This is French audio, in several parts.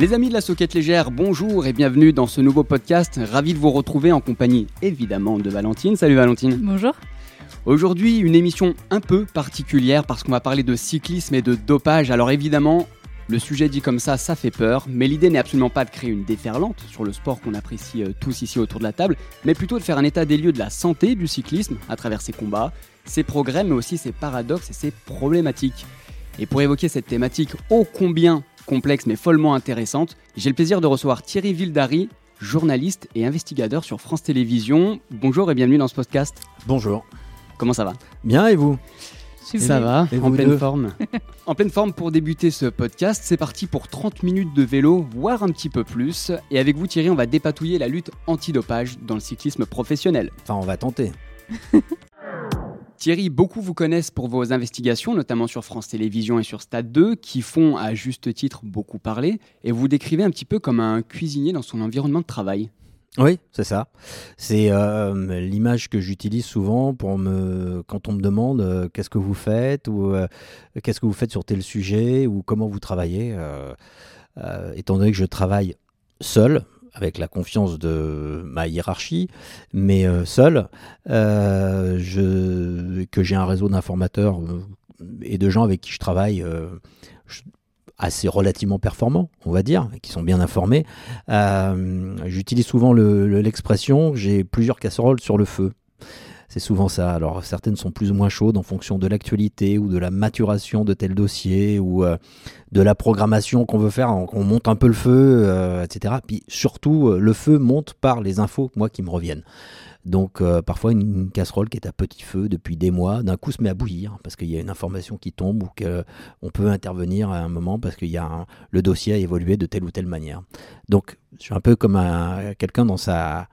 Les amis de la Soquette Légère, bonjour et bienvenue dans ce nouveau podcast. Ravi de vous retrouver en compagnie évidemment de Valentine. Salut Valentine. Bonjour. Aujourd'hui, une émission un peu particulière parce qu'on va parler de cyclisme et de dopage. Alors évidemment, le sujet dit comme ça, ça fait peur, mais l'idée n'est absolument pas de créer une déferlante sur le sport qu'on apprécie euh, tous ici autour de la table, mais plutôt de faire un état des lieux de la santé du cyclisme à travers ses combats, ses progrès, mais aussi ses paradoxes et ses problématiques. Et pour évoquer cette thématique ô combien complexe mais follement intéressante, j'ai le plaisir de recevoir Thierry Vildary, journaliste et investigateur sur France Télévisions. Bonjour et bienvenue dans ce podcast. Bonjour. Comment ça va? Bien et vous? Ça va, Et en pleine deux? forme. en pleine forme pour débuter ce podcast, c'est parti pour 30 minutes de vélo, voire un petit peu plus. Et avec vous Thierry, on va dépatouiller la lutte antidopage dans le cyclisme professionnel. Enfin, on va tenter. Thierry, beaucoup vous connaissent pour vos investigations, notamment sur France Télévisions et sur Stade 2, qui font à juste titre beaucoup parler, et vous décrivez un petit peu comme un cuisinier dans son environnement de travail. Oui, c'est ça. C'est euh, l'image que j'utilise souvent pour me, quand on me demande euh, qu'est-ce que vous faites ou euh, qu'est-ce que vous faites sur tel sujet ou comment vous travaillez. étant donné que je travaille seul, avec la confiance de ma hiérarchie, mais euh, seul, euh, je, que j'ai un réseau d'informateurs euh, et de gens avec qui je travaille assez relativement performants, on va dire, qui sont bien informés. J'utilise souvent le- le- l'expression j'ai plusieurs casseroles sur le feu. C'est souvent ça. Alors certaines sont plus ou moins chaudes en fonction de l'actualité ou de la maturation de tel dossier ou euh, de la programmation qu'on veut faire. On monte un peu le feu, euh, etc. Puis surtout, euh, le feu monte par les infos, moi, qui me reviennent. Donc parfois une, casserole qui est à petit feu depuis des mois, d'un coup se met à bouillir parce qu'il y a une information qui tombe ou qu'on peut intervenir à un moment parce que le dossier a évolué de telle ou telle manière. Donc je suis un peu comme un- quelqu'un dans sa,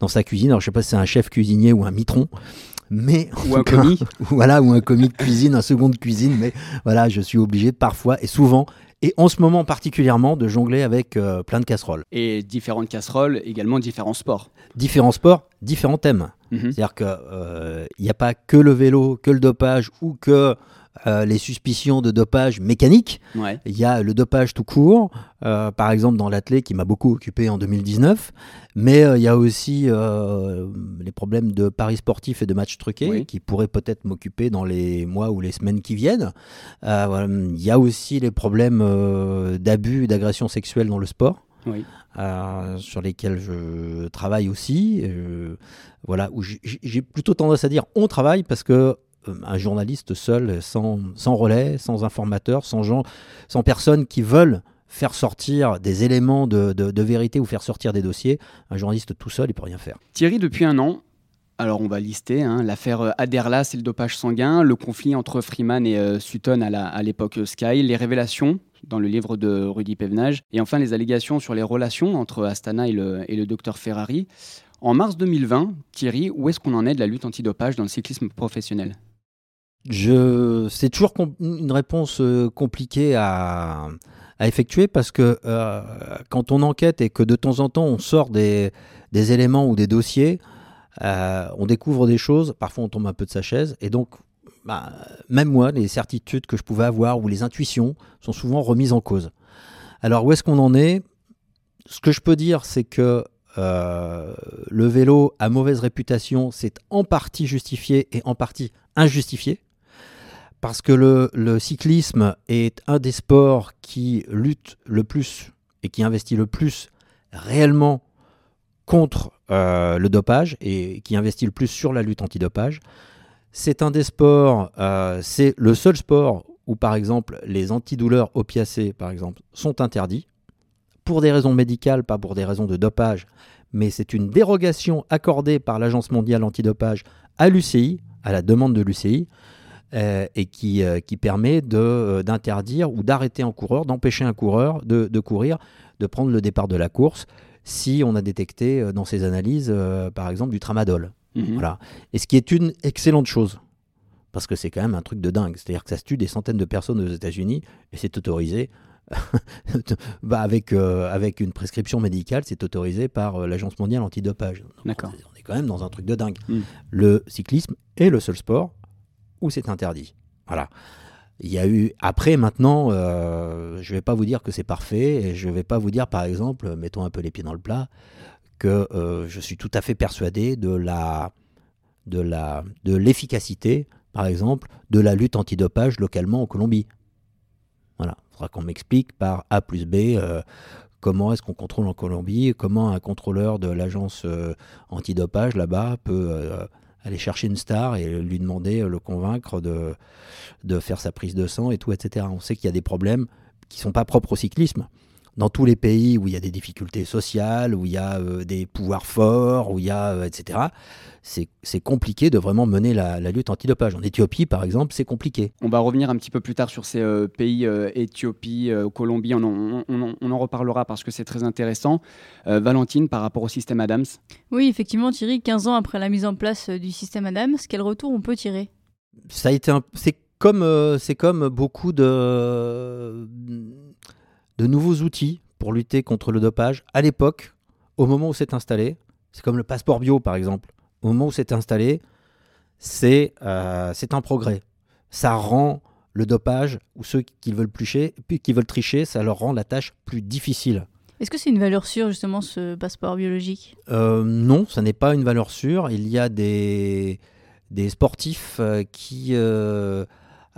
dans sa cuisine. Alors je sais pas si c'est un chef cuisinier ou un mitron, mais Ou un cas, commis. voilà, ou un commis de cuisine, un second de cuisine, mais voilà, je suis obligé parfois et souvent, et en ce moment particulièrement, de jongler avec euh, plein de casseroles. Et différentes casseroles, également différents sports. Différents sports, différents thèmes. Mhm. C'est-à-dire qu'il n'y a pas que le vélo, que le dopage ou que euh, les suspicions de dopage mécanique. Ouais. Il y a le dopage tout court, euh, par exemple dans l'athlé qui m'a beaucoup occupé en 2019. Mais euh, il y a aussi les problèmes de paris sportifs et de matchs truqués Oui. qui pourraient peut-être m'occuper dans les mois ou les semaines qui viennent. Voilà. Il y a aussi les problèmes d'abus et d'agression sexuelle dans le sport. Oui. euh, sur lesquels je travaille aussi. euh, voilà, où j'ai- plutôt tendance à dire on travaille parce que un journaliste seul, sans, sans relais, sans informateur, sans gens, sans personnes qui veulent faire sortir des éléments de, de- vérité ou faire sortir des dossiers, un journaliste tout seul, il peut rien faire. Thierry, depuis un an, alors on va lister hein, l'affaire euh, Aderlas et le dopage sanguin, le conflit entre Freeman et euh, Sutton à l'époque euh, Sky, les révélations dans le livre de Rudy Pevenage, et enfin les allégations sur les relations entre Astana et le, et le docteur Ferrari. En mars 2020, Thierry, où est-ce qu'on en est de la lutte antidopage dans le cyclisme professionnel? C'est toujours une réponse euh, compliquée à, effectuer parce que euh, quand on enquête et que de temps en temps on sort des, éléments ou des dossiers, euh, on découvre des choses, parfois on tombe un peu de sa chaise et donc bah, même moi, les certitudes que je pouvais avoir ou les intuitions sont souvent remises en cause. Alors où est-ce qu'on en est? Ce que je peux dire, c'est que le vélo à mauvaise réputation, c'est en partie justifié et en partie injustifié parce que le, cyclisme est un des sports qui lutte le plus et qui investit le plus réellement contre euh, le dopage et qui investit le plus sur la lutte antidopage. C'est un des sports, euh, c'est le seul sport où par exemple les antidouleurs opiacés par exemple sont interdits pour des raisons médicales, pas pour des raisons de dopage, mais c'est une dérogation accordée par l'Agence mondiale antidopage à l'UCI, à la demande de l'UCI, et qui, euh, qui permet euh, d'interdire ou d'arrêter un coureur, d'empêcher un coureur de, de courir, de prendre le départ de la course, si on a détecté euh, dans ses analyses, euh, par exemple, du tramadol. Mhm. Voilà. Et ce qui est une excellente chose. Parce que c'est quand même un truc de dingue. C'est-à-dire que ça se tue des centaines de personnes aux États-Unis et c'est autorisé. bah avec, euh, avec une prescription médicale, c'est autorisé par euh, l'Agence mondiale antidopage. Donc, D'accord. On est, on est quand même dans un truc de dingue. Mm. Le cyclisme est le seul sport où c'est interdit. Voilà. Il y a eu après maintenant, euh, je ne vais pas vous dire que c'est parfait et je ne vais pas vous dire par exemple, mettons un peu les pieds dans le plat, que euh, je suis tout à fait persuadé de la de la de l'efficacité, par exemple, de la lutte antidopage localement en Colombie. Voilà, il faudra qu'on m'explique par A plus B euh, comment est-ce qu'on contrôle en Colombie, comment un contrôleur de l'agence antidopage là-bas peut aller chercher une star et lui demander, euh, le convaincre de, de faire sa prise de sang et tout, etc. On sait qu'il y a des problèmes qui ne sont pas propres au cyclisme. Dans tous les pays où il y a des difficultés sociales, où il y a euh, des pouvoirs forts, où il y a, euh, etc., c'est compliqué de vraiment mener la, lutte antidopage. En Éthiopie, par exemple, c'est compliqué. On va revenir un petit peu plus tard sur ces pays, Éthiopie, Colombie, on en, on, en, reparlera parce que c'est très intéressant. Valentine, par rapport au système Adams Oui, effectivement, Thierry, 15 ans après la mise en place du système Adams, quel retour on peut tirer? Ça a été C'est comme, c'est comme beaucoup de de nouveaux outils pour lutter contre le dopage à l'époque, au moment où c'est installé. C'est comme le passeport bio, par exemple. Au moment où c'est installé, c'est euh, un progrès. Ça rend le dopage, ou ceux qui veulent, plucher, qui veulent tricher, ça leur rend la tâche plus difficile. Est-ce que c'est une valeur sûre, justement, ce passeport biologique? Euh, Non, ça n'est pas une valeur sûre. Il y a des, des sportifs euh, qui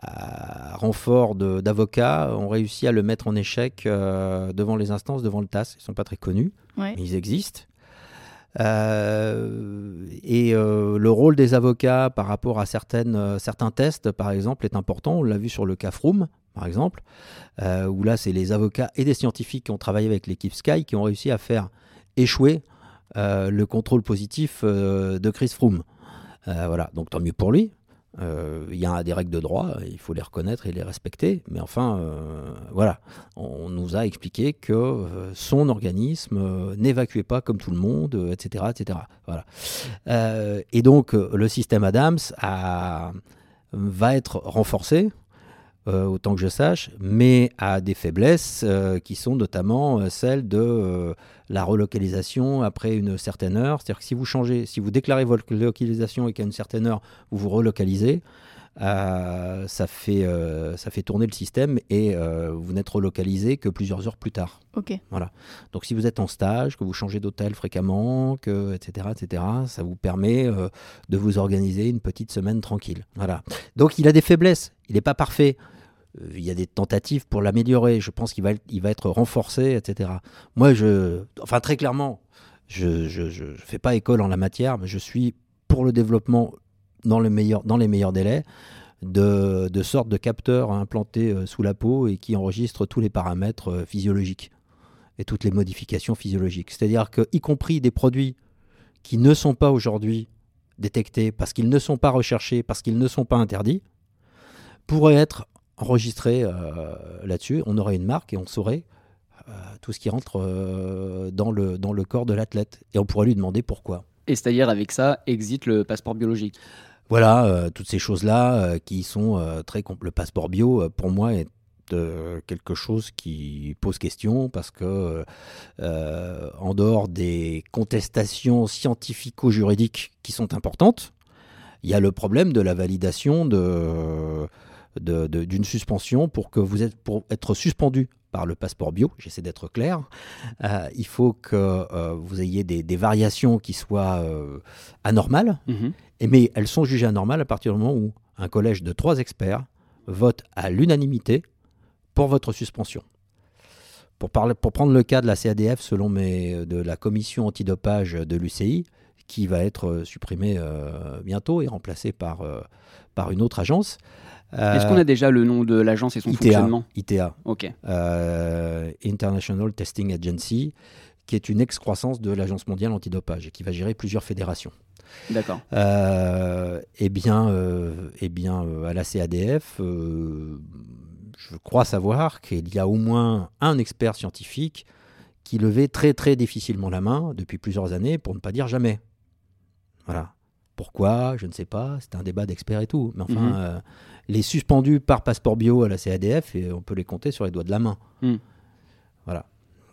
à renfort d'avocats, ont réussi à le mettre en échec euh, devant les instances, devant le TAS. Ils ne sont pas très connus, mais ils existent. Euh, et euh, le rôle des avocats par rapport à certaines, certains tests, par exemple, est important. On l'a vu sur le cas Froome, par exemple, où là, c'est les avocats et des scientifiques qui ont travaillé avec l'équipe Sky qui ont réussi à faire échouer le contrôle positif de Chris Froome. voilà, donc tant mieux pour lui. Euh, il y a des règles de droit, il faut les reconnaître et les respecter. Mais enfin, euh, voilà, on nous a expliqué que euh, son organisme n'évacuait pas comme tout le monde, etc., etc. Voilà. et donc, le système Adams va être renforcé autant que je sache, mais à des faiblesses euh, qui sont notamment euh, celles de la relocalisation après une certaine heure. C'est-à-dire que si vous changez, si vous déclarez votre localisation et qu'à une certaine heure vous vous relocalisez, ça, fait, ça fait tourner le système et vous n'êtes relocalisé que plusieurs heures plus tard. Ok. Voilà. Donc si vous êtes en stage, que vous changez d'hôtel fréquemment, que, etc., etc., ça vous permet de vous organiser une petite semaine tranquille. Voilà. Donc il a des faiblesses. Il n'est pas parfait il y a des tentatives pour l'améliorer. Je pense qu'il va, il va être renforcé, etc. Moi, je, enfin très clairement, je ne fais pas école en la matière, mais je suis pour le développement dans, le meilleur, dans les meilleurs délais de, de sortes de capteurs implantés euh, sous la peau et qui enregistrent tous les paramètres euh, physiologiques et toutes les modifications physiologiques. C'est-à-dire que, y compris des produits qui ne sont pas aujourd'hui détectés parce qu'ils ne sont pas recherchés, parce qu'ils ne sont pas interdits, pourraient être enregistré euh, là-dessus, on aurait une marque et on saurait euh, tout ce qui rentre euh, dans, le, dans le corps de l'athlète. Et on pourrait lui demander pourquoi. Et c'est-à-dire, avec ça, existe le passeport biologique Voilà, toutes ces choses-là qui sont très... Le passeport bio, pour moi, est quelque chose qui pose question parce que en dehors des contestations scientifico-juridiques qui sont importantes, il y a le problème de la validation de d'une suspension pour que vous êtes pour être suspendu par le passeport bio, j'essaie d'être clair, euh, il faut que euh, vous ayez des, variations qui soient euh, anormales, mhm. et, mais elles sont jugées anormales à partir du moment où un collège de trois experts vote à l'unanimité pour votre suspension. Pour, parler, pour prendre le cas de la CADF, selon mes, de la commission antidopage de l'UCI, qui va être supprimée bientôt et remplacée par, par une autre agence, est-ce qu'on a déjà le nom de l'agence et son fonctionnement ITA. Ok. Euh, International Testing Agency, qui est une excroissance de l'Agence mondiale antidopage et qui va gérer plusieurs fédérations. D'accord. Euh, eh bien, euh, eh bien à la CADF, je crois savoir qu'il y a au moins un expert scientifique qui levait très très difficilement la main depuis plusieurs années, pour ne pas dire jamais. Voilà. Pourquoi Je ne sais pas. C'est un débat d'experts et tout. Mais enfin, mhm les suspendus par passeport bio à la CADF, et on peut les compter sur les doigts de la main. Hmm. Voilà.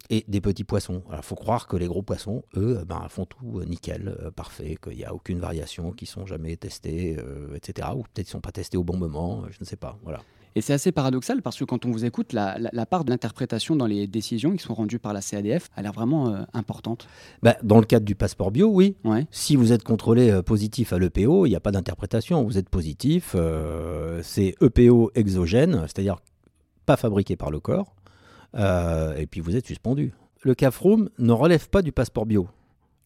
Et des petits poissons. Alors, il faut croire que les gros poissons, eux, ben, font tout euh, nickel, euh, parfait, qu'il n'y a aucune variation, qu'ils sont jamais testés, euh, etc. Ou peut-être qu'ils ne sont pas testés au bon moment, je ne sais pas. Voilà. Et c'est assez paradoxal parce que quand on vous écoute, la, part de l'interprétation dans les décisions qui sont rendues par la CADF a l'air vraiment euh, importante. Bah, dans le cadre du passeport bio, oui. Si vous êtes contrôlé euh, positif à l'EPO, il n'y a pas d'interprétation. Vous êtes positif, euh, c'est EPO exogène, c'est-à-dire pas fabriqué par le corps, et puis vous êtes suspendu. Le CAFROUM ne relève pas du passeport bio.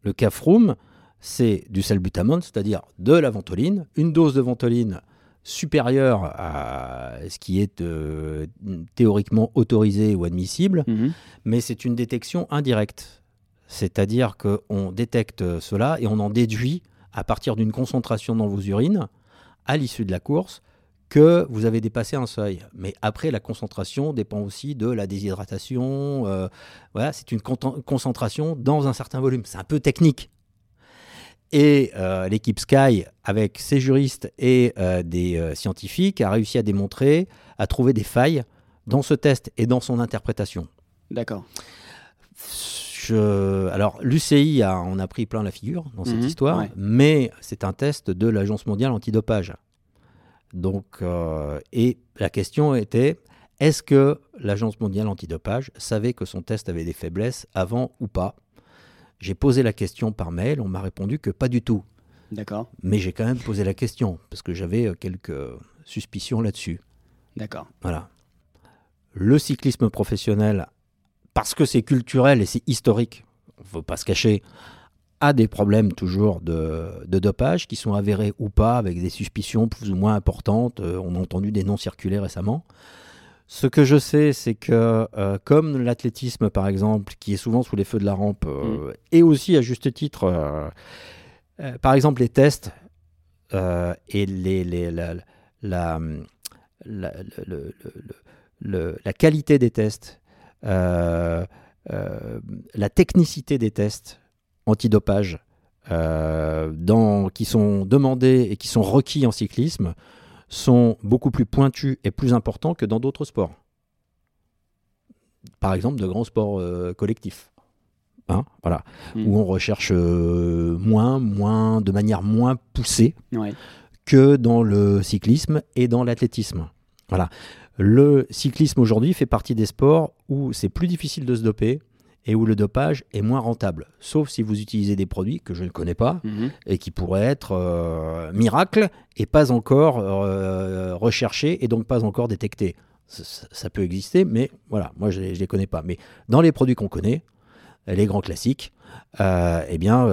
Le CAFROUM, c'est du salbutamol, c'est-à-dire de la ventoline, une dose de ventoline supérieure à ce qui est euh, théoriquement autorisé ou admissible, mhm. mais c'est une détection indirecte. C'est-à-dire qu'on détecte cela et on en déduit à partir d'une concentration dans vos urines, à l'issue de la course, que vous avez dépassé un seuil. Mais après, la concentration dépend aussi de la déshydratation. Euh, voilà, c'est une concentration dans un certain volume. C'est un peu technique. Et euh, l'équipe Sky, avec ses juristes et euh, des scientifiques, a réussi à démontrer, à trouver des failles dans ce test et dans son interprétation. D'accord. Alors, l'UCI, a, on a pris plein la figure dans cette mhm, histoire, mais c'est un test de l'Agence mondiale antidopage. Donc, euh, et la question était est-ce que l'Agence mondiale antidopage savait que son test avait des faiblesses avant ou pas? J'ai posé la question par mail, on m'a répondu que pas du tout. D'accord. Mais j'ai quand même posé la question parce que j'avais euh, quelques suspicions là-dessus. D'accord. Voilà. Le cyclisme professionnel, parce que c'est culturel et c'est historique, il ne faut pas se cacher, a des problèmes toujours de, dopage qui sont avérés ou pas avec des suspicions plus ou moins importantes. Euh, on a entendu des noms circuler récemment. Ce que je sais, c'est que euh, comme l'athlétisme par exemple, qui est souvent sous les feux de la rampe, euh, mm. et aussi à juste titre, par exemple les tests et les, la, la, la, qualité des tests, la technicité des tests, antidopage euh, dans, qui sont demandés et qui sont requis en cyclisme sont beaucoup plus pointus et plus importants que dans d'autres sports. Par exemple, de grands sports euh, collectifs. Hein, voilà, hmm. où on recherche euh, moins, moins, de manière moins poussée que dans le cyclisme et dans l'athlétisme. Voilà. Le cyclisme aujourd'hui fait partie des sports où c'est plus difficile de se doper, et où le dopage est moins rentable, sauf si vous utilisez des produits que je ne connais pas mhm. et qui pourraient être euh, miracles et pas encore euh, recherchés et donc pas encore détectés. Ça, peut exister, mais voilà, moi je ne les connais pas. Mais dans les produits qu'on connaît, les grands classiques, euh, eh bien,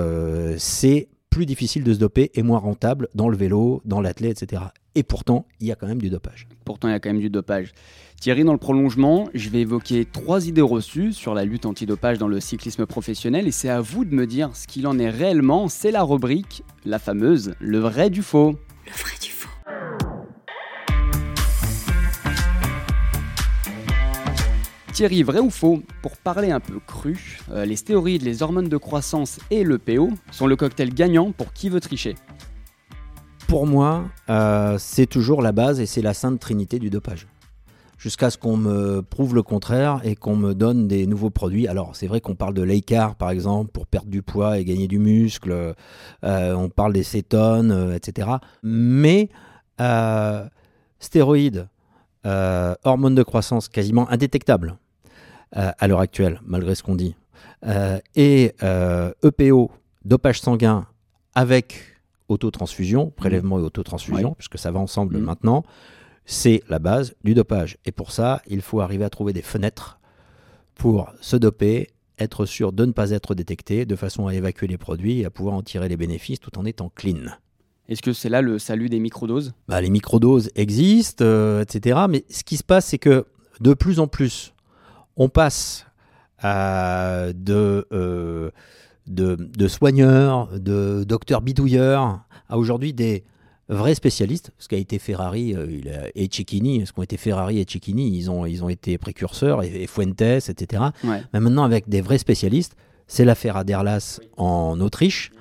c'est plus difficile de se doper et moins rentable dans le vélo, dans l'athlète, etc. Et pourtant, il y a quand même du dopage. Pourtant, il y a quand même du dopage. Thierry, dans le prolongement, je vais évoquer trois idées reçues sur la lutte antidopage dans le cyclisme professionnel et c'est à vous de me dire ce qu'il en est réellement. C'est la rubrique, la fameuse, le vrai du faux. Le vrai du faux. Thierry, vrai ou faux Pour parler un peu cru, euh, les stéroïdes, les hormones de croissance et le PO sont le cocktail gagnant pour qui veut tricher. Pour moi, euh, c'est toujours la base et c'est la sainte trinité du dopage jusqu'à ce qu'on me prouve le contraire et qu'on me donne des nouveaux produits. Alors c'est vrai qu'on parle de l'Eicar par exemple pour perdre du poids et gagner du muscle, euh, on parle des cétones, etc. Mais stéroïdes, hormones de croissance quasiment indétectables, à l'heure actuelle, malgré ce qu'on dit. Euh, et EPO, euh, e dopage sanguin avec autotransfusion, prélèvement et autotransfusion, puisque ça va ensemble mmh. maintenant, c'est la base du dopage. Et pour ça, il faut arriver à trouver des fenêtres pour se doper, être sûr de ne pas être détecté, de façon à évacuer les produits et à pouvoir en tirer les bénéfices tout en étant clean. Est-ce que c'est là le salut des microdoses? Bah, Les microdoses existent, etc. Mais ce qui se passe, c'est que de plus en plus, on passe euh, de, de, soigneurs, de docteurs bidouilleurs, à aujourd'hui des vrais spécialistes, ce qu'a été Ferrari euh, et Cecchini, ce qu'ont été Ferrari et Cecchini, ils ont, ils ont été précurseurs, et, Fuentes, etc. Mais maintenant, avec des vrais spécialistes, c'est l'affaire Aderlas en Autriche,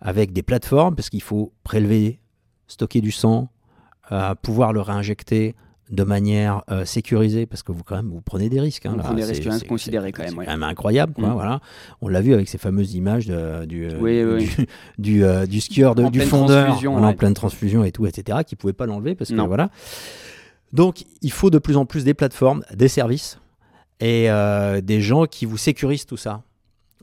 avec des plateformes, parce qu'il faut prélever, stocker du sang, euh, pouvoir le réinjecter, de manière euh, sécurisée parce que vous quand même vous prenez des risques. Hein, vous prenez des risques inconsidérés quand même. C'est quand même incroyable, quoi, mm. voilà. On l'a vu avec ces fameuses images de, du, euh, du, euh, du, skieur, de, du fondeur, en pleine transfusion et tout, etc., qui pouvait pas l'enlever parce que voilà. Donc, il faut de plus en plus des plateformes, des services et euh, des gens qui vous sécurisent tout ça.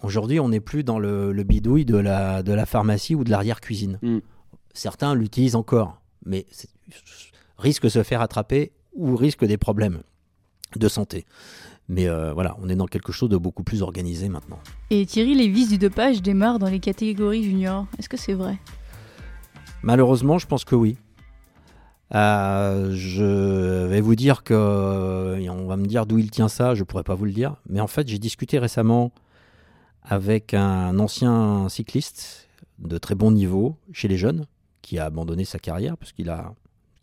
Aujourd'hui, on n'est plus dans le, le bidouille de la, de la pharmacie ou de l'arrière-cuisine. Mm. Certains l'utilisent encore, mais c'est- risque de se faire attraper ou risque des problèmes de santé. Mais euh, voilà, on est dans quelque chose de beaucoup plus organisé maintenant. Et Thierry, les vices du dopage démarrent dans les catégories juniors. Est-ce que c'est vrai? Malheureusement, je pense que oui. Euh, je vais vous dire que, et on va me dire d'où il tient ça, je pourrais pas vous le dire. Mais en fait, j'ai discuté récemment avec un ancien cycliste de très bon niveau chez les jeunes, qui a abandonné sa carrière parce qu'il a,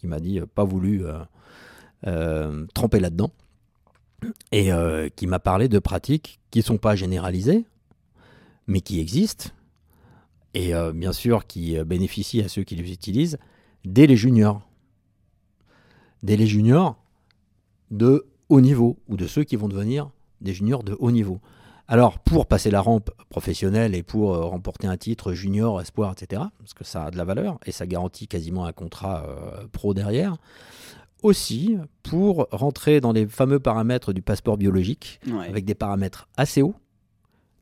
il m'a dit, euh, pas voulu euh, euh, tremper là-dedans, et euh, qui m'a parlé de pratiques qui sont pas généralisées, mais qui existent, et euh, bien sûr qui bénéficient à ceux qui les utilisent dès les juniors. Dès les juniors de haut niveau, ou de ceux qui vont devenir des juniors de haut niveau. Alors, pour passer la rampe professionnelle et pour remporter un titre junior, espoir, etc., parce que ça a de la valeur et ça garantit quasiment un contrat pro derrière, aussi pour rentrer dans les fameux paramètres du passeport biologique, Ouais. avec des paramètres assez hauts,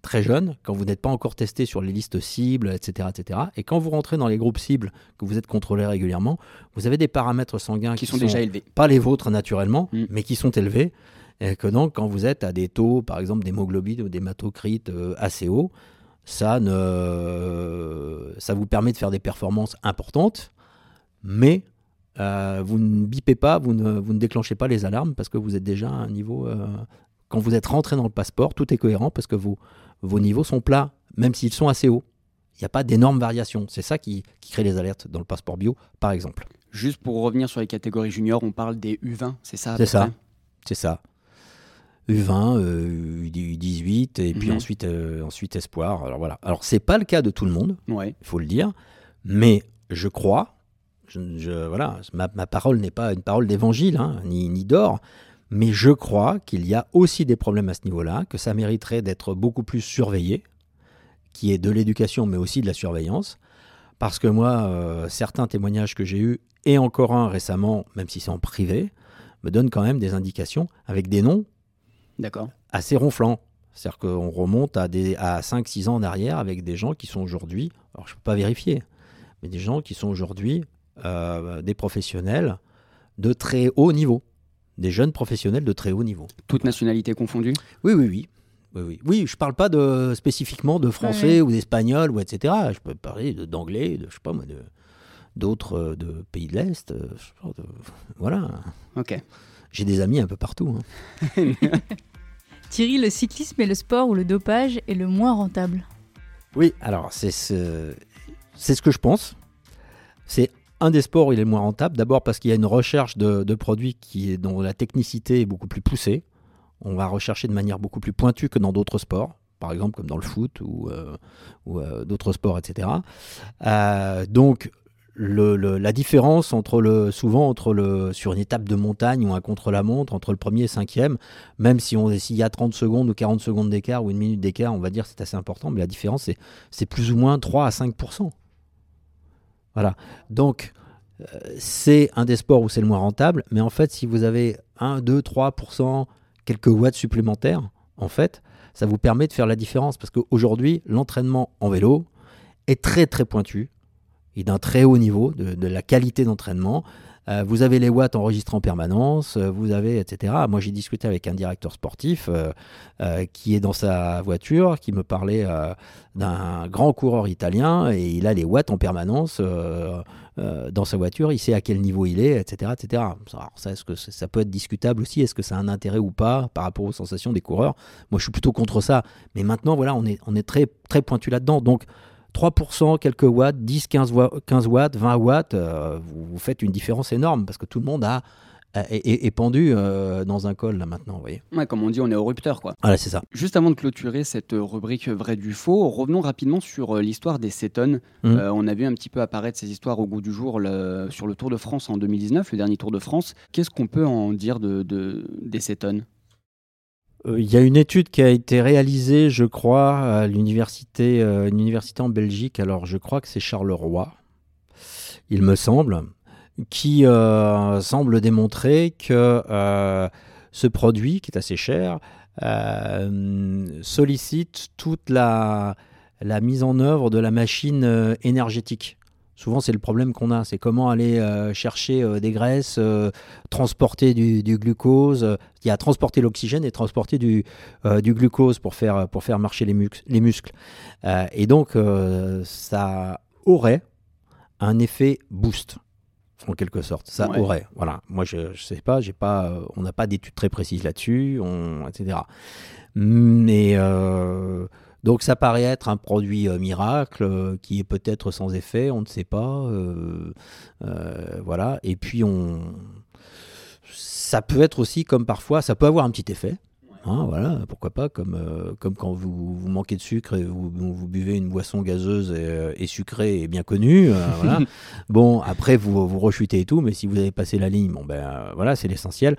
très jeunes, quand vous n'êtes pas encore testé sur les listes cibles, etc., etc. Et quand vous rentrez dans les groupes cibles, que vous êtes contrôlé régulièrement, vous avez des paramètres sanguins Qui sont déjà élevés. pas les vôtres naturellement, Mm. mais qui sont élevés. Et que donc, quand vous êtes à des taux, par exemple, d'hémoglobine ou d'hématocrite euh, assez hauts, ça, ne... ça vous permet de faire des performances importantes, mais euh, vous ne bipez pas, vous ne, vous ne déclenchez pas les alarmes parce que vous êtes déjà à un niveau. euh, quand vous êtes rentré dans le passeport, tout est cohérent parce que vos, vos niveaux sont plats, même s'ils sont assez hauts. Il n'y a pas d'énormes variations. C'est ça qui, qui crée les alertes dans le passeport bio, par exemple. Juste pour revenir sur les catégories juniors, on parle des U20, c'est ça C'est ça. C'est ça. U20, euh, U18 et puis Mhm. ensuite, euh, ensuite espoir. Alors voilà. Alors c'est pas le cas de tout le monde, Ouais. il faut le dire, mais je crois, je, je- voilà, ma, ma parole n'est pas une parole d'évangile hein, ni, ni d'or, mais je crois qu'il y a aussi des problèmes à ce niveau-là, que ça mériterait d'être beaucoup plus surveillé, qui est de l'éducation mais aussi de la surveillance, parce que moi, euh, certains témoignages que j'ai eus et encore un récemment, même si c'est en privé, me donnent quand même des indications avec des noms D'accord. assez ronflant. C'est-à-dire qu'on remonte à, des, à 5-6 ans en arrière avec des gens qui sont aujourd'hui, alors je ne peux pas vérifier, mais des gens qui sont aujourd'hui euh, des professionnels de très haut niveau. Des jeunes professionnels de très haut niveau. Toute nationalité confondue Oui, oui, oui. Oui, oui. oui je ne parle pas de, spécifiquement de français Ouais, ou d'espagnol ou etc. Je peux parler de- d'anglais, de, je sais pas moi, de d'autres euh, de pays de l'Est. euh, je sais pas, de- voilà. Ok. J'ai des amis un peu partout. hein. Thierry, le cyclisme est le sport où le dopage est le moins rentable? Oui, alors c'est ce, c'est ce que je pense. C'est un des sports il est moins rentable. D'abord parce qu'il y a une recherche de, produits qui est, dont la technicité est beaucoup plus poussée. On va rechercher de manière beaucoup plus pointue que dans d'autres sports, par exemple comme dans le foot ou, euh, euh, d'autres sports, etc. Euh, donc la différence entre le, souvent entre le, sur une étape de montagne ou un contre-la-montre, entre le premier et cinquième, même si on s'il y a 30 secondes ou 40 secondes d'écart ou une minute d'écart, on va dire c'est assez important, mais la différence c'est plus ou moins 3 à 5 Voilà. Donc, euh, c'est un des sports où c'est le moins rentable, mais en fait, si vous avez 1, 2, 3% quelques watts supplémentaires, en fait, ça vous permet de faire la différence parce qu'aujourd'hui, l'entraînement en vélo est très très pointu et d'un très haut niveau de, de la qualité d'entraînement. Euh, vous avez les watts enregistrés en permanence, euh, vous avez, etc. Moi, j'ai discuté avec un directeur sportif euh, qui est dans sa voiture, qui me parlait d'un grand coureur italien et il a les watts en permanence dans sa voiture, il sait à quel niveau il est, etc. etc. Alors, ça, est-ce que ça peut être discutable aussi? Est-ce que ça a un intérêt ou pas par rapport aux sensations des coureurs? Moi, je suis plutôt contre ça. Mais maintenant, voilà, on est, on est très, très pointu là-dedans. Donc, 3%, quelques watts, 10, 15, wa- 15 watts, 20 watts, euh, vous, vous faites une différence énorme parce que tout le monde a, est, est- est pendu euh, dans un col là maintenant, vous voyez. Ouais, comme on dit, on est au rupteur, quoi. Voilà, c'est ça. Juste avant de clôturer cette rubrique vrai du faux, revenons rapidement sur euh, l'histoire des cétones. Mhm. Euh, on a vu un petit peu apparaître ces histoires au goût du jour le- sur le Tour de France en 2019, le dernier Tour de France. Qu'est-ce qu'on peut en dire de, de- des cétones Il y a une étude qui a été réalisée, je crois, à l'université, euh, une université en Belgique. Alors, je crois que c'est Charleroi, il me semble. qui euh, semble démontrer que euh, ce produit, qui est assez cher, euh, sollicite toute la, mise en œuvre de la machine euh, énergétique. Souvent, c'est le problème qu'on a, c'est comment aller euh, chercher euh, des graisses, euh, transporter du, du glucose. Il y a transporter l'oxygène et transporter du, du glucose pour faire, pour faire marcher les, mus- les muscles. Et donc, ça aurait un effet boost, en quelque sorte. Ça Ouais. aurait. Voilà. Moi, je ne sais pas, j'ai pas, euh, on n'a pas d'études très précises là-dessus, on- etc. Mais euh, donc ça paraît être un produit euh, miracle euh, qui est peut-être sans effet, on ne sait pas. euh, voilà. Et puis on, ça peut être aussi comme parfois, ça peut avoir un petit effet. Hein, voilà, pourquoi pas, comme, euh, comme quand vous, vous manquez de sucre et vous, vous buvez une boisson gazeuse et, et sucrée et bien connue. euh, voilà. Bon, après, vous, vous rechutez et tout, mais si vous avez passé la ligne, bon ben euh, voilà, c'est l'essentiel.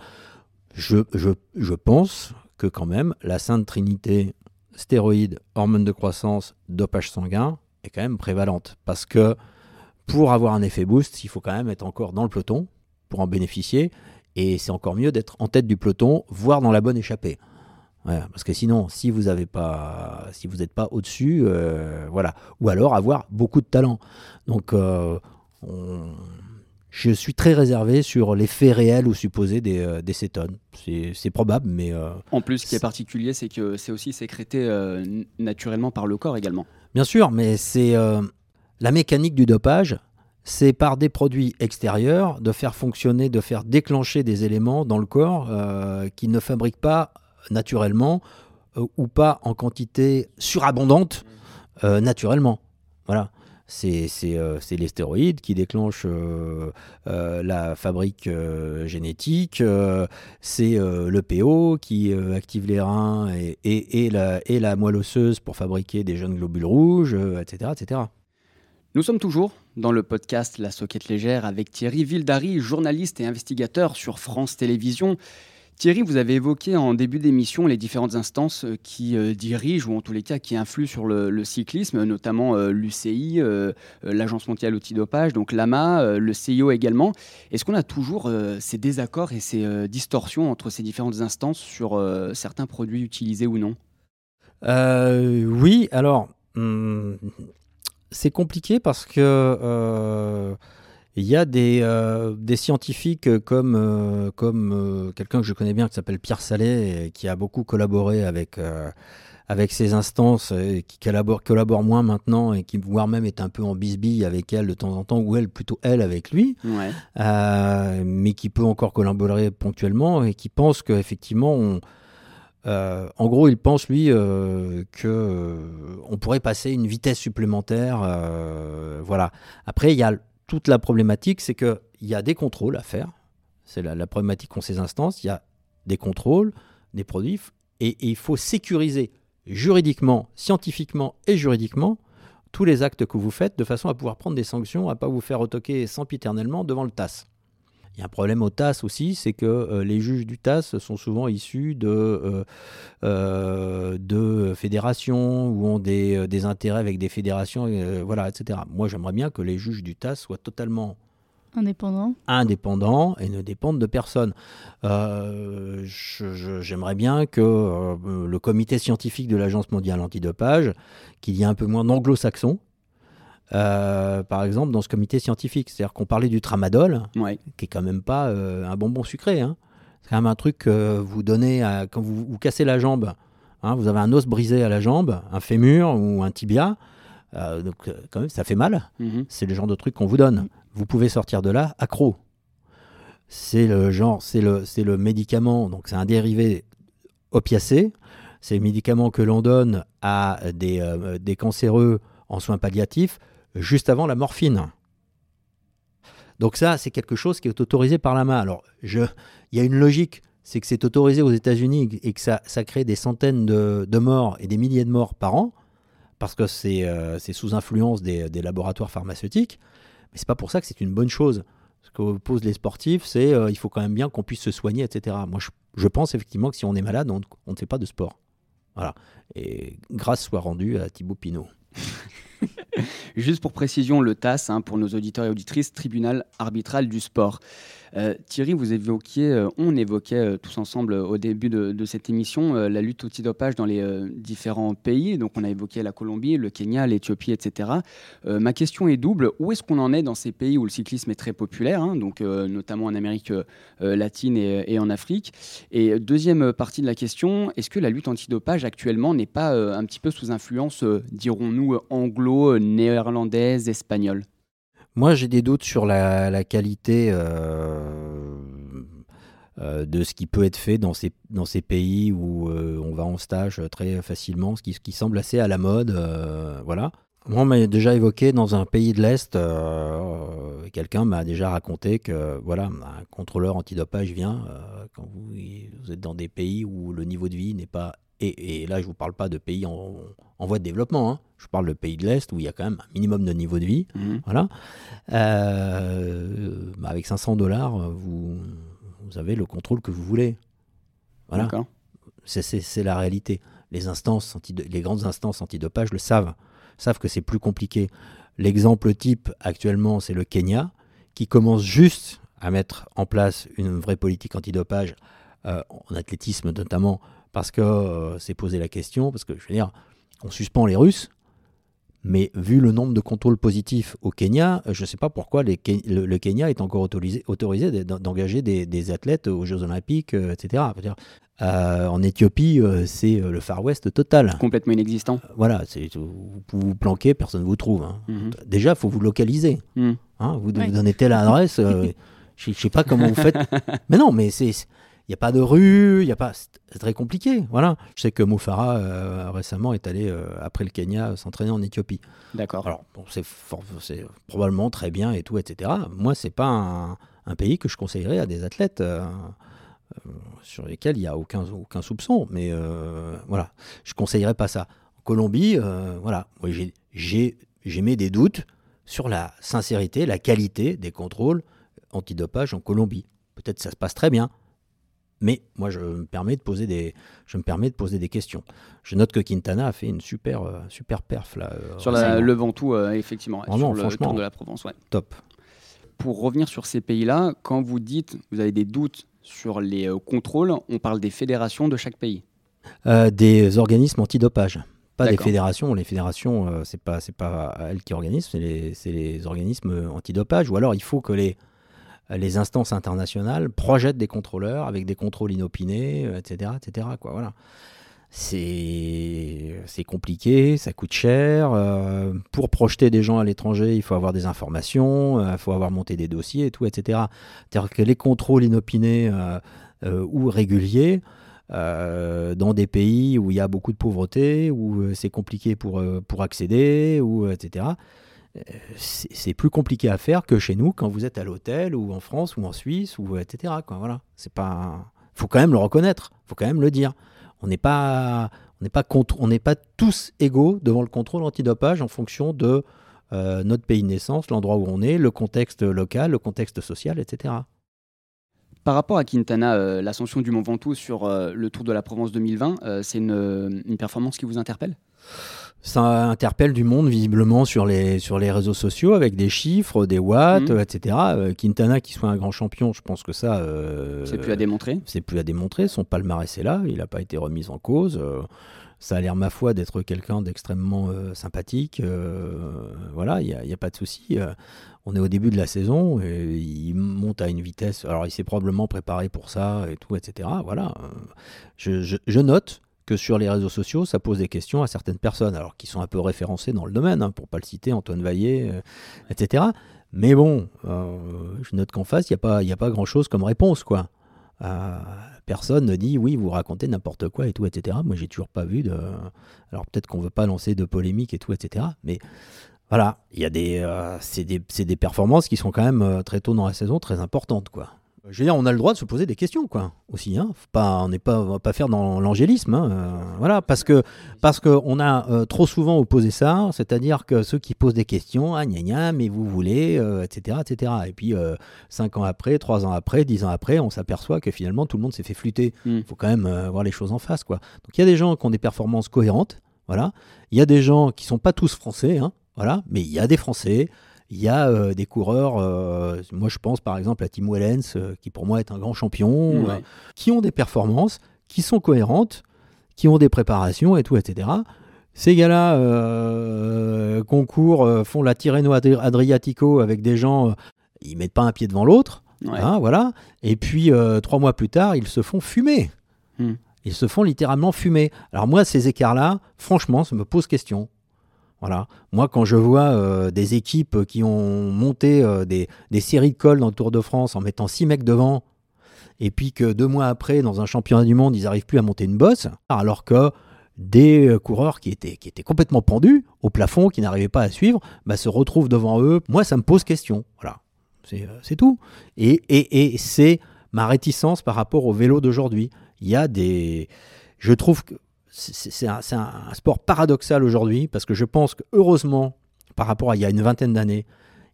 Je, je, je pense que quand même, la sainte trinité stéroïdes, hormones de croissance, dopage sanguin est quand même prévalente. Parce que pour avoir un effet boost, il faut quand même être encore dans le peloton pour en bénéficier. Et c'est encore mieux d'être en tête du peloton, voire dans la bonne échappée. Parce que sinon, si vous n'avez pas, si vous n'êtes pas au-dessus, euh, voilà. Ou alors avoir beaucoup de talent. Donc, euh, je suis très réservé sur l'effet réel ou supposé des, euh, des cétones. C'est probable, mais euh, En plus, ce qui est particulier, c'est que c'est aussi sécrété euh, naturellement par le corps également. Bien sûr, mais c'est la mécanique du dopage, c'est par des produits extérieurs de faire fonctionner, de faire déclencher des éléments dans le corps qui ne fabriquent pas naturellement ou pas en quantité surabondante naturellement. Voilà. Euh, c'est les stéroïdes qui déclenchent euh, euh, la fabrique génétique, c'est le PO qui active les reins et, et- la, et la moelle osseuse pour fabriquer des jeunes globules rouges, etc., etc. Nous sommes toujours dans le podcast La Soquette Légère avec Thierry Vildary, journaliste et investigateur sur France Télévisions. Thierry, vous avez évoqué en début d'émission les différentes instances euh, qui euh, dirigent ou en tous les cas qui influent sur le, cyclisme, notamment euh, l'UCI, l'Agence mondiale antidopage, donc l'AMA, le CIO également. Est-ce qu'on a toujours ces désaccords et ces distorsions entre ces différentes instances sur certains produits utilisés ou non? Oui, alors, hum, c'est compliqué parce que il y a des, euh, des scientifiques comme, euh, comme euh, quelqu'un que je connais bien qui s'appelle Pierre Salé et qui a beaucoup collaboré avec, avec ces instances et qui collabore, collabore moins maintenant et qui voire même est un peu en bisbille avec elle de temps en temps ou elle plutôt elle avec lui Ouais. mais qui peut encore collaborer ponctuellement et qui pense qu'effectivement, on, euh, en gros, il pense lui euh, que euh, on pourrait passer une vitesse supplémentaire. voilà. Après, il y a toute la problématique, c'est que il y a des contrôles à faire. C'est la, problématique qu'ont ces instances. Il y a des contrôles des produits et, il faut sécuriser juridiquement, scientifiquement et juridiquement tous les actes que vous faites de façon à pouvoir prendre des sanctions, à pas vous faire retoquer sempiternellement devant le TAS. Il y a un problème au TAS aussi, c'est que euh, les juges du TAS sont souvent issus de, euh, euh, de fédérations ou ont des, des intérêts avec des fédérations, voilà, etc. Moi, j'aimerais bien que les juges du TAS soient totalement Indépendant. indépendants et ne dépendent de personne. Euh, J'aimerais bien que euh, le comité scientifique de l'Agence mondiale antidopage, qu'il y ait un peu moins d'anglo-saxons, euh, par exemple, dans ce comité scientifique. C'est-à-dire qu'on parlait du tramadol, Ouais. qui est quand même pas euh, un bonbon sucré. hein. C'est quand même un truc que vous donnez à- quand vous vous cassez la jambe. hein, vous avez un os brisé à la jambe, un fémur ou un tibia. euh, donc, euh, quand même, ça fait mal. Mhm. C'est le genre de truc qu'on vous donne. Vous pouvez sortir de là accro. C'est le genre, c'est le, c'est le médicament, donc c'est un dérivé opiacé. C'est le médicament que l'on donne à des, euh, des cancéreux en soins palliatifs juste avant la morphine. Donc ça, c'est quelque chose qui est autorisé par la main. Alors, il y a une logique, c'est que c'est autorisé aux États-Unis et que ça, crée des centaines de, morts et des milliers de morts par an, parce que c'est euh, sous influence des, laboratoires pharmaceutiques. Mais c'est pas pour ça que c'est une bonne chose. Ce que posent les sportifs, c'est euh, il faut quand même bien qu'on puisse se soigner, etc. Moi, je, je pense effectivement que si on est malade, on, on ne fait pas de sport. Voilà. Et grâce soit rendue à Thibaut Pinot. Juste pour précision, le TAS, hein, pour nos auditeurs et auditrices, tribunal arbitral du sport. Euh, Thierry, vous évoquiez, euh, on évoquait euh, tous ensemble au début de, cette émission la lutte anti-dopage dans les différents pays. Donc, on a évoqué la Colombie, le Kenya, l'Éthiopie, etc. ma question est double. Où est-ce qu'on en est dans ces pays où le cyclisme est très populaire, hein, donc notamment en Amérique latine et, en Afrique? Et deuxième partie de la question, est-ce que la lutte anti-dopage actuellement n'est pas un petit peu sous influence, dirons-nous, anglo-néerlandaise, espagnole moi, j'ai des doutes sur la, qualité euh, euh, de ce qui peut être fait dans ces, pays où euh, on va en stage très facilement, ce qui, qui semble assez à la mode. voilà. Moi, on m'a déjà évoqué dans un pays de l'Est, quelqu'un m'a déjà raconté que voilà, un contrôleur antidopage vient quand vous, vous, êtes dans des pays où le niveau de vie n'est pas et, là, je ne vous parle pas de pays en, voie de développement, hein. je parle de pays de l'Est où il y a quand même un minimum de niveau de vie. Mhm. Voilà. Euh, bah, avec 500 dollars, vous, vous, avez le contrôle que vous voulez. Voilà. C'est la réalité. Les, instances les grandes instances antidopage le savent, savent que c'est plus compliqué. L'exemple type actuellement, c'est le Kenya, qui commence juste à mettre en place une vraie politique antidopage, euh, en athlétisme notamment, parce que euh, c'est posé la question, parce que je veux dire, on suspend les Russes, mais vu le nombre de contrôles positifs au Kenya, je ne sais pas pourquoi le, Kenya est encore autorisé, autorisé d'engager des, athlètes aux Jeux Olympiques, euh, etc. Euh, en Éthiopie, c'est le Far West total. Complètement inexistant. voilà, vous vous planquer, personne ne vous trouve. Hein. Mhm. Déjà, il faut vous localiser. Mhm. Hein, vous, donnez telle adresse, je ne sais pas comment vous faites. mais non, mais c'est il n'y a pas de rue, il y a pas, c'est très compliqué. Voilà. Je sais que Moufara euh, récemment est allé euh, après le Kenya s'entraîner en Éthiopie. D'accord. Alors bon, c'est, probablement très bien et tout, etc. Moi, c'est pas un, pays que je conseillerais à des athlètes euh, sur lesquels il n'y a aucun, aucun soupçon. Mais voilà, je conseillerais pas ça. En Colombie, voilà, j'ai, j'ai, j'ai mis des doutes sur la sincérité, la qualité des contrôles antidopage en Colombie. Peut-être ça se passe très bien. Mais moi, je me permets de poser des, je me permets de poser des questions. Je note que Quintana a fait une super, euh, super perf là. Euh, sur le Ventoux, euh, effectivement, sur le Tour de la Provence, ouais. Top. Pour revenir sur ces pays-là, quand vous dites, vous avez des doutes sur les contrôles, on parle des fédérations de chaque pays. des organismes antidopage. Pas des fédérations. Les fédérations, c'est pas, c'est pas elles qui organisent, c'est les, les organismes antidopage. Ou alors, il faut que les les instances internationales projettent des contrôleurs avec des contrôles inopinés, etc. Euh, etc. Quoi, voilà. C'est compliqué, ça coûte cher. Euh, pour projeter des gens à l'étranger, il faut avoir des informations, euh, il faut avoir monté des dossiers et tout, etc. C'est-à-dire que les contrôles inopinés ou réguliers, dans des pays où il y a beaucoup de pauvreté, où c'est compliqué pour, pour accéder, ou, etc c'est plus compliqué à faire que chez nous quand vous êtes à l'hôtel ou en France ou en Suisse ou etc. Quoi, voilà, c'est pas. Faut quand même le reconnaître. Faut quand même le dire. On n'est pas, on n'est pas contre, on n'est pas tous égaux devant le contrôle antidopage en fonction de euh, notre pays de naissance, l'endroit où on est, le contexte local, le contexte social, etc. Par rapport à Quintana, euh, l'ascension du Mont Ventoux sur euh, le Tour de la Provence 2020, c'est une, une performance qui vous interpelle? Ça interpelle du monde visiblement sur les, sur les réseaux sociaux avec des chiffres, des watts, mhm. etc. Euh, Quintana qui soit un grand champion, je pense que ça... Euh, c'est plus à démontrer. C'est plus à démontrer. Son palmarès est là, il n'a pas été remis en cause. Euh, ça a l'air, ma foi, d'être quelqu'un d'extrêmement sympathique. voilà, il n'y a, a, pas de souci. on est au début de la saison, et il monte à une vitesse. Alors, il s'est probablement préparé pour ça et tout, etc. Voilà. Je, je, je note que sur les réseaux sociaux, ça pose des questions à certaines personnes, alors qui sont un peu référencées dans le domaine, hein, pour pas le citer, Antoine Vaillé, euh, etc. Mais bon, euh, je note qu'en face, il n'y a pas, grand-chose comme réponse, quoi. Euh, personne ne dit oui, vous racontez n'importe quoi et tout, etc. Moi, j'ai toujours pas vu de. Alors peut-être qu'on veut pas lancer de polémique et tout, etc. Mais voilà, il y a des, c'est des, des, performances qui sont quand même très tôt dans la saison très importantes, quoi. Je veux dire, on a le droit de se poser des questions, quoi, aussi. Hein. pas, on n'est pas, va pas faire dans l'angélisme, hein, euh, voilà, parce que parce que on a euh, trop souvent opposé ça, c'est-à-dire que ceux qui posent des questions, ah gna gna, mais vous voulez, etc., euh, etc. Et puis cinq ans après, trois ans après, dix ans après, on s'aperçoit que finalement tout le monde s'est fait flûter. Il hmm. faut quand même voir les choses en face, quoi. Donc il y a des gens qui ont des performances cohérentes, voilà. Il y a des gens qui sont pas tous français, hein, Voilà, mais il y a des Français, il y a euh, des coureurs, euh, moi je pense par exemple à Tim Wellens, euh, qui pour moi est un grand champion, Ouais. qui ont des performances, qui sont cohérentes, qui ont des préparations et tout, etc. Ces gars-là concourent, euh, font la Tirreno Adri- Adriatico avec des gens, ils mettent pas un pied devant l'autre, Ouais. hein, voilà. Et puis trois mois plus tard, ils se font fumer. Hmm. Ils se font littéralement fumer. Alors moi, ces écarts-là, franchement, ça me pose question. Voilà. Moi, quand je vois euh, des équipes qui ont monté euh, des, des séries de cols dans le Tour de France en mettant six mecs devant, et puis que deux mois après, dans un championnat du monde, ils n'arrivent plus à monter une bosse, alors que des euh, coureurs qui étaient, complètement pendus au plafond, qui n'arrivaient pas à suivre, bah, se retrouvent devant eux. Moi, ça me pose question. Voilà. C'est tout. Et, et, et c'est ma réticence par rapport au vélo d'aujourd'hui. Il y a des. Je trouve que c'est un, sport paradoxal aujourd'hui parce que je pense que heureusement, par rapport à il y a une vingtaine d'années,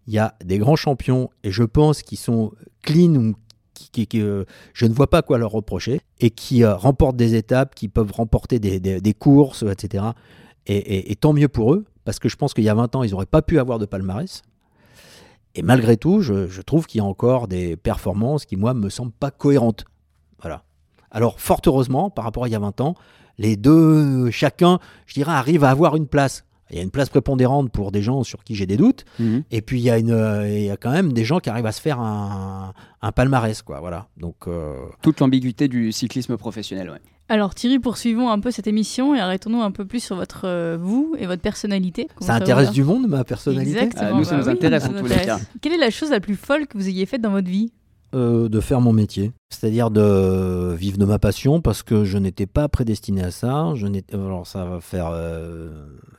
il y a des grands champions et je pense qu'ils sont clean ou qui, qui- euh, je ne vois pas quoi leur reprocher et qui euh, remportent des étapes, qui peuvent remporter des, des- des courses, etc. Et, et- et tant mieux pour eux parce que je pense qu'il y a 20 ans, ils n'auraient pas pu avoir de palmarès. Et malgré tout, je, je trouve qu'il y a encore des performances qui, moi, me semblent pas cohérentes. Voilà. Alors, fort heureusement, par rapport à il y a 20 ans, les deux, chacun, je dirais, arrive à avoir une place. Il y a une place prépondérante pour des gens sur qui j'ai des doutes, Mhm. et puis il y, a une, euh, il y a quand même des gens qui arrivent à se faire un, un palmarès, quoi. Voilà. Donc, euh, Toute l'ambiguïté du cyclisme professionnel, ouais. Alors Thierry, poursuivons un peu cette émission et arrêtons-nous un peu plus sur votre euh, vous et votre personnalité. Ça intéresse du monde, ma personnalité Exactement. Ah, nous, ça bah nous oui, intéresse ça en nous tous les intéresse. Quelle est la chose la plus folle que vous ayez faite dans votre vie? Euh, de faire mon métier, c'est-à-dire de vivre de ma passion parce que je n'étais pas prédestiné à ça. Je n'étais, alors ça va faire, euh,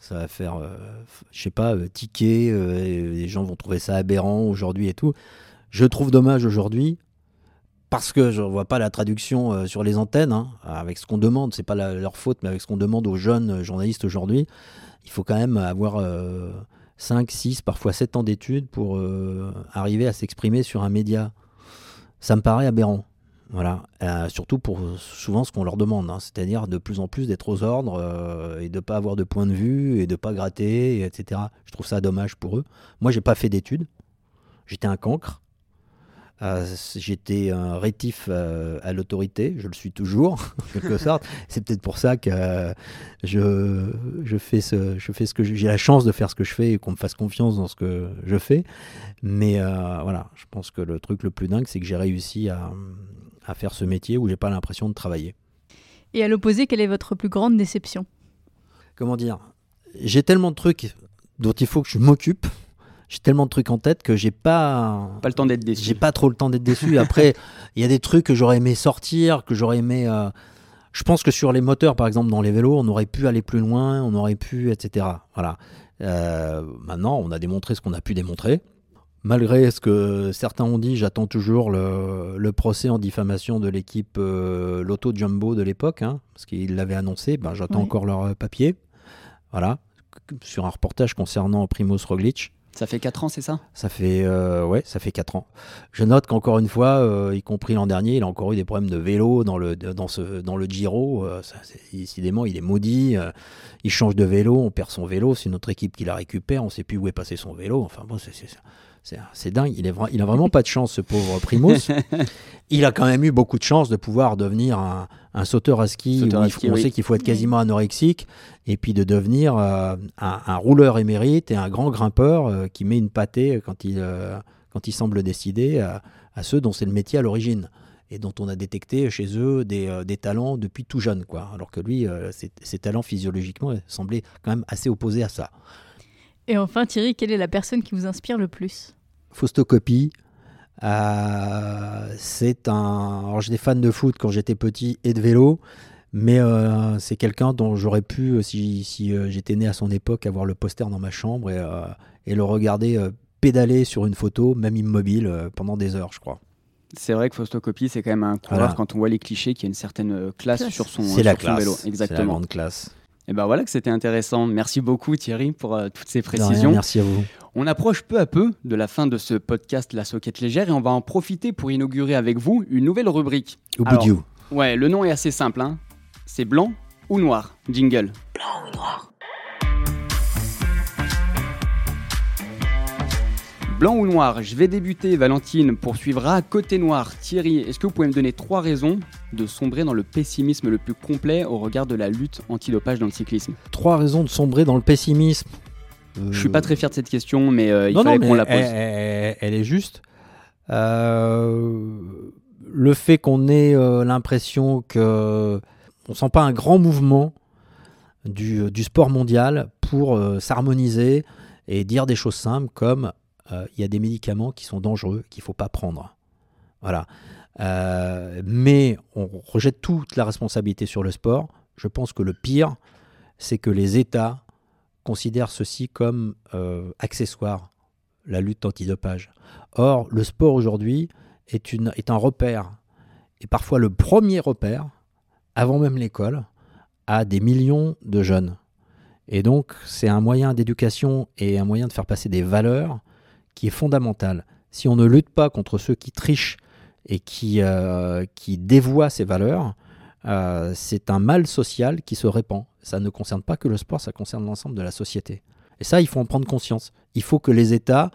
ça va faire, euh, je sais pas, euh, tiquer. euh, les gens vont trouver ça aberrant aujourd'hui et tout. Je trouve dommage aujourd'hui parce que je ne vois pas la traduction euh, sur les antennes hein, avec ce qu'on demande. C'est pas leur faute, mais avec ce qu'on demande aux jeunes euh, journalistes aujourd'hui, il faut quand même avoir euh, 5, 6, parfois 7 ans d'études pour euh, arriver à s'exprimer sur un média ça me paraît aberrant. Voilà, Euh, surtout pour souvent ce qu'on leur demande, hein, c'est-à-dire de plus en plus d'être aux ordres euh, et de pas avoir de point de vue et de pas gratter, et etc. Je trouve ça dommage pour eux. Moi, j'ai pas fait d'études, j'étais un cancre, Euh, j'étais un rétif euh, à l'autorité, je le suis toujours, en quelque sorte. C'est peut-être pour ça que euh, je, je, fais ce, je fais ce que j'ai la chance de faire ce que je fais et qu'on me fasse confiance dans ce que je fais. Mais voilà, je pense que le truc le plus dingue, c'est que j'ai réussi à, à faire ce métier où j'ai pas l'impression de travailler. Et à l'opposé, quelle est votre plus grande déception? Comment dire? J'ai tellement de trucs dont il faut que je m'occupe. J'ai tellement de trucs en tête que j'ai pas. Pas le temps d'être déçu. J'ai pas trop le temps d'être déçu. Après, il y a des trucs que j'aurais aimé sortir, que j'aurais aimé. euh, Je pense que sur les moteurs, par exemple, dans les vélos, on aurait pu aller plus loin, on aurait pu, etc. Voilà. Euh, maintenant, on a démontré ce qu'on a pu démontrer. Malgré ce que certains ont dit, j'attends toujours le, le procès en diffamation de l'équipe euh, Lotto Jumbo de l'époque, hein, parce qu'ils l'avaient annoncé. Ben, j'attends encore leur papier. Voilà. Sur un reportage concernant Primoz Roglic. Ça fait 4 ans, c'est ça? Ça fait, euh, ça fait 4 ans. Je note qu'encore une fois, euh, y compris l'an dernier, il a encore eu des problèmes de vélo dans le, dans ce, le Giro. euh, décidément, il est maudit. il change de vélo, on perd son vélo. C'est notre équipe qui la récupère. On ne sait plus où est passé son vélo. Enfin bon, c'est, c'est, dingue. Il, est vra- il a vraiment pas de chance, ce pauvre Primoz. il a quand même eu beaucoup de chance de pouvoir devenir un, un sauteur à ski. Sauteur à il faut- ski, on oui. sait qu'il faut être quasiment anorexique et puis de devenir euh, un, un rouleur émérite et un grand grimpeur euh, qui met une pâtée quand il, euh, quand il semble décider à, à ceux dont c'est le métier à l'origine et dont on a détecté chez eux des, euh, des talents depuis tout jeune. Quoi. Alors que lui, euh, ses, ses talents physiologiquement semblaient quand même assez opposés à ça. Et enfin, Thierry, quelle est la personne qui vous inspire le plus? Faustocopie, euh, c'est un. Alors j'étais fan de foot quand j'étais petit et de vélo, mais euh, c'est quelqu'un dont j'aurais pu, euh, si, si, euh, j'étais né à son époque, avoir le poster dans ma chambre et, euh, et le regarder euh, pédaler sur une photo, même immobile, euh, pendant des heures, je crois. C'est vrai que Faustocopie, c'est quand même un coureur, Voilà. quand on voit les clichés, qui a une certaine classe, Classe. sur son, C'est la son classe. vélo. C'est la Exactement. grande classe. Et ben voilà que c'était intéressant. Merci beaucoup Thierry pour euh, toutes ces rien, précisions. merci à vous. On approche peu à peu de la fin de ce podcast La Soquette Légère et on va en profiter pour inaugurer avec vous une nouvelle rubrique. Au bout Alors, du Ouais, le nom est assez simple. Hein. C'est blanc ou noir? Jingle. Blanc ou noir Je vais débuter, Valentine poursuivra. Côté noir, Thierry, est-ce que vous pouvez me donner trois raisons de sombrer dans le pessimisme le plus complet au regard de la lutte antidopage dans le cyclisme? Trois raisons de sombrer dans le pessimisme. Je suis pas très fier de cette question, mais euh, il fallait qu'on la pose. Elle, elle, est juste. Euh, le fait qu'on ait euh, l'impression que on sent pas un grand mouvement du, du sport mondial pour s'harmoniser et dire des choses simples comme il y a des médicaments qui sont dangereux qu'il faut pas prendre. Voilà. mais on rejette toute la responsabilité sur le sport. Je pense que le pire, c'est que les États considère ceci comme euh, accessoire, la lutte antidopage. Or, le sport aujourd'hui est, est un repère, et parfois le premier repère, avant même l'école, à des millions de jeunes. Et donc, c'est un moyen d'éducation et un moyen de faire passer des valeurs qui est fondamental. Si on ne lutte pas contre ceux qui trichent et qui, euh, dévoient ces valeurs, euh, c'est un mal social qui se répand. Ça ne concerne pas que le sport, ça concerne l'ensemble de la société. Et ça, il faut en prendre conscience. Il faut que les États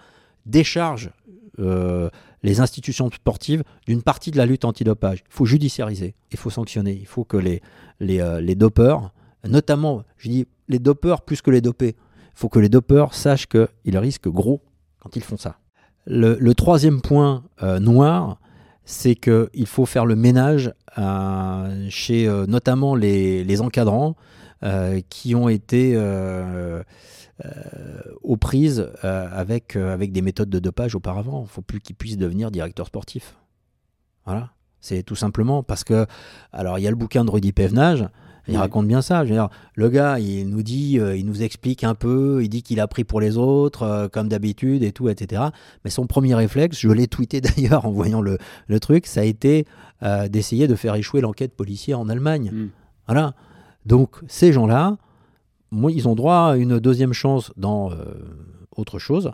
déchargent euh, les institutions sportives d'une partie de la lutte antidopage. Il faut judiciariser, il faut sanctionner, il faut que les, les dopeurs, notamment, je dis les dopeurs plus que les dopés, il faut que les dopeurs sachent qu'ils risquent gros quand ils font ça. Le, troisième point noir, c'est qu'il faut faire le ménage euh, chez euh, notamment les, encadrants euh, qui ont été aux prises avec, avec des méthodes de dopage auparavant. Il ne faut plus qu'ils puissent devenir directeurs sportifs. Voilà. C'est tout simplement parce que, alors il y a le bouquin de Rudy Pevenage, il raconte bien ça. Je veux dire, le gars, il nous dit, euh, il nous explique un peu, il dit qu'il a pris pour les autres, euh, comme d'habitude et tout, etc. Mais son premier réflexe, je l'ai tweeté d'ailleurs en voyant le, le, truc, ça a été euh, d'essayer de faire échouer l'enquête policière en Allemagne. Hmm. Voilà. Donc ces gens-là, moi, ils ont droit à une deuxième chance dans autre chose.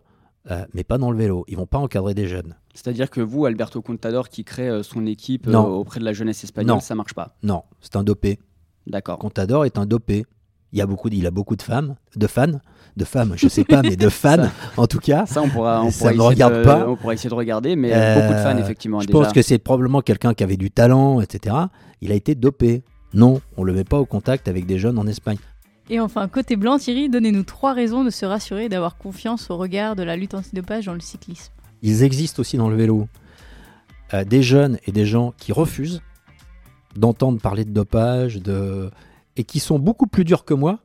mais pas dans le vélo. Ils vont pas encadrer des jeunes. C'est-à-dire que vous, Alberto Contador, qui crée son équipe auprès de la jeunesse espagnole, ça marche pas Non, c'est un dopé. D'accord. Contador est un dopé. Il, y a beaucoup, il a beaucoup de femmes, de fans, de femmes, je sais pas, mais de fans en tout cas. Ça, on pourra, on pourra regarde pas. On pourra essayer de regarder, mais beaucoup de fans, euh, effectivement. Je pense que c'est probablement quelqu'un qui avait du talent, etc. Il a été dopé. Non, on le met pas au contact avec des jeunes en Espagne. Et enfin, côté blanc, Thierry, donnez-nous trois raisons de se rassurer et d'avoir confiance au regard de la lutte antidopage dans le cyclisme. Ils existent aussi dans le vélo. Euh, des jeunes et des gens qui refusent d'entendre parler de dopage, de... et qui sont beaucoup plus durs que moi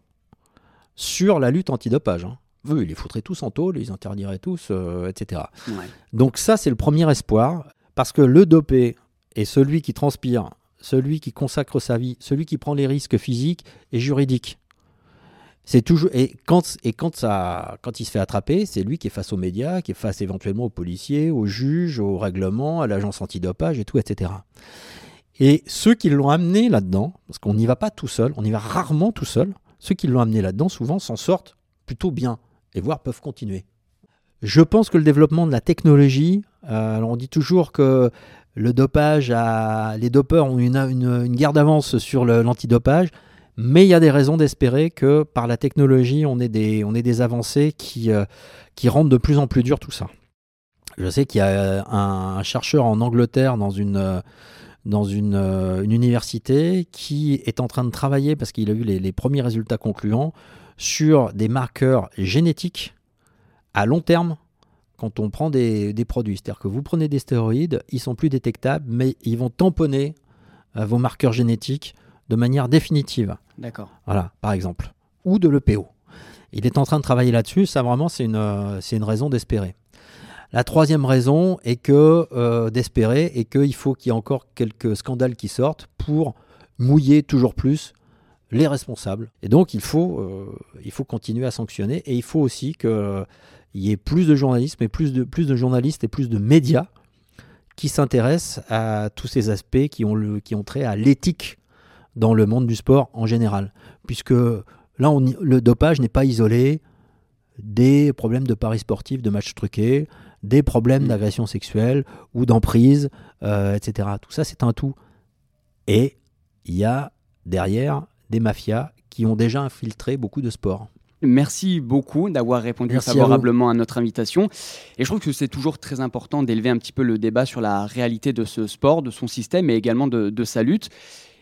sur la lutte antidopage. Hein. Eux, ils les foutraient tous en tôle, ils interdiraient tous, euh, etc. Donc ça, c'est le premier espoir, parce que le dopé est celui qui transpire, celui qui consacre sa vie, celui qui prend les risques physiques et juridiques. C'est toujours et quand et quand ça quand il se fait attraper, c'est lui qui est face aux médias, qui est face éventuellement aux policiers, aux juges, au règlement, à l'agence antidopage et tout, etc. Et ceux qui l'ont amené là-dedans, parce qu'on n'y va pas tout seul, on y va rarement tout seul, ceux qui l'ont amené là-dedans souvent s'en sortent plutôt bien, et voire peuvent continuer. Je pense que le développement de la technologie, euh, on dit toujours que le dopage, les dopeurs ont une, une, guerre d'avance sur l'antidopage, mais il y a des raisons d'espérer que par la technologie, on ait des, on ait des avancées qui, euh, qui rendent de plus en plus dur tout ça. Je sais qu'il y a un, chercheur en Angleterre dans une, dans euh, une, université qui est en train de travailler, parce qu'il a eu les, premiers résultats concluants, sur des marqueurs génétiques à long terme quand on prend des, produits. C'est-à-dire que vous prenez des stéroïdes, ils sont plus détectables, mais ils vont tamponner euh, vos marqueurs génétiques de manière définitive. D'accord. Voilà, par exemple. Ou de l'EPO. Il est en train de travailler là-dessus, ça vraiment c'est une, euh, une raison d'espérer. La troisième raison est que euh, d'espérer et qu'il faut qu'il y ait encore quelques scandales qui sortent pour mouiller toujours plus les responsables. Et donc il faut, euh, continuer à sanctionner et il faut aussi qu'il y ait plus de journalisme et plus de, journalistes et plus de médias qui s'intéressent à tous ces aspects qui ont, trait à l'éthique dans le monde du sport en général. Puisque là, le dopage n'est pas isolé des problèmes de paris sportifs, de matchs truqués, des problèmes mm. d'agression sexuelle ou d'emprise, euh, etc. Tout ça, c'est un tout. Et il y a derrière des mafias qui ont déjà infiltré beaucoup de sports. Merci beaucoup d'avoir répondu Merci à favorablement à, notre invitation. Et je trouve que c'est toujours très important d'élever un petit peu le débat sur la réalité de ce sport, de son système et également de, de sa lutte.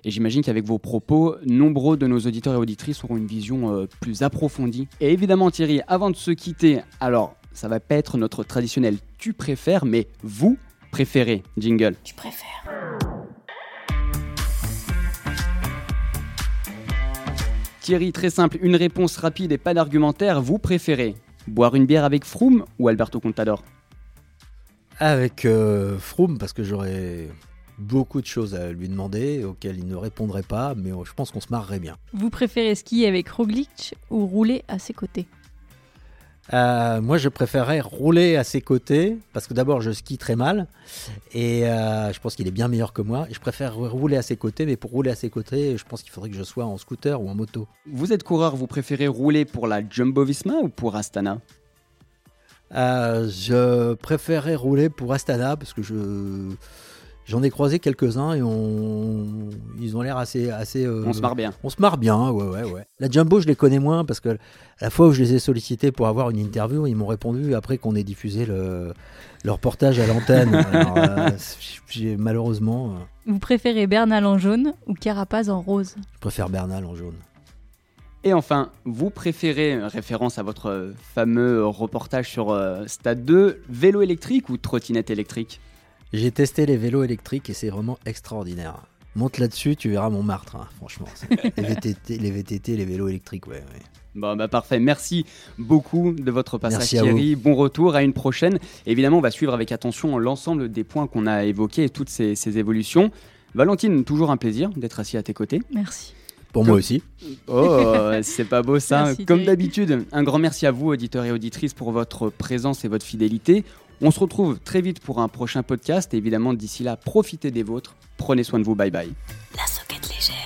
Et j'imagine qu'avec vos propos, nombreux de nos auditeurs et auditrices auront une vision euh, plus approfondie. Et évidemment, Thierry, avant de se quitter, alors ça va pas être notre traditionnel tu préfères, mais vous préférez. Jingle. Tu préfères. Thierry, très simple, une réponse rapide et pas d'argumentaire. Vous préférez boire une bière avec Froome ou Alberto Contador? Avec euh, Froome, parce que j'aurais beaucoup de choses à lui demander auxquelles il ne répondrait pas, mais je pense qu'on se marrerait bien. Vous préférez skier avec Roglic ou rouler à ses côtés? Euh, moi, je préférerais rouler à ses côtés parce que d'abord, je skie très mal et euh, je pense qu'il est bien meilleur que moi. Je préfère rouler à ses côtés, mais pour rouler à ses côtés, je pense qu'il faudrait que je sois en scooter ou en moto. Vous êtes coureur, vous préférez rouler pour la Jumbo Visma ou pour Astana? Euh, Je préférerais rouler pour Astana parce que je J'en ai croisé quelques-uns et on... ils ont l'air assez. assez euh, On se marre bien. On se marre bien, ouais, ouais, ouais. La Jumbo, je les connais moins parce que la fois où je les ai sollicités pour avoir une interview, ils m'ont répondu après qu'on ait diffusé le, le reportage à l'antenne. euh, malheureusement. Euh, Vous préférez Bernal en jaune ou Carapaz en rose? Je préfère Bernal en jaune. Et enfin, vous préférez, référence à votre fameux reportage sur euh, Stade 2, vélo électrique ou trottinette électrique? J'ai testé les vélos électriques et c'est vraiment extraordinaire. Monte là-dessus, tu verras mon martre, hein, franchement. les, VTT, les VTT, les vélos électriques, ouais. ouais. Bon, bah parfait. Merci beaucoup de votre passage, Thierry. Bon retour, à une prochaine. Évidemment, on va suivre avec attention l'ensemble des points qu'on a évoqués et toutes ces, ces, évolutions. Valentine, toujours un plaisir d'être assis à tes côtés. Merci. Pour moi aussi. Oh, c'est pas beau ça. Merci, Comme d'habitude, un grand merci à vous, auditeurs et auditrices, pour votre présence et votre fidélité. On se retrouve très vite pour un prochain podcast et évidemment d'ici là, profitez des vôtres, prenez soin de vous, bye bye. La socket légère.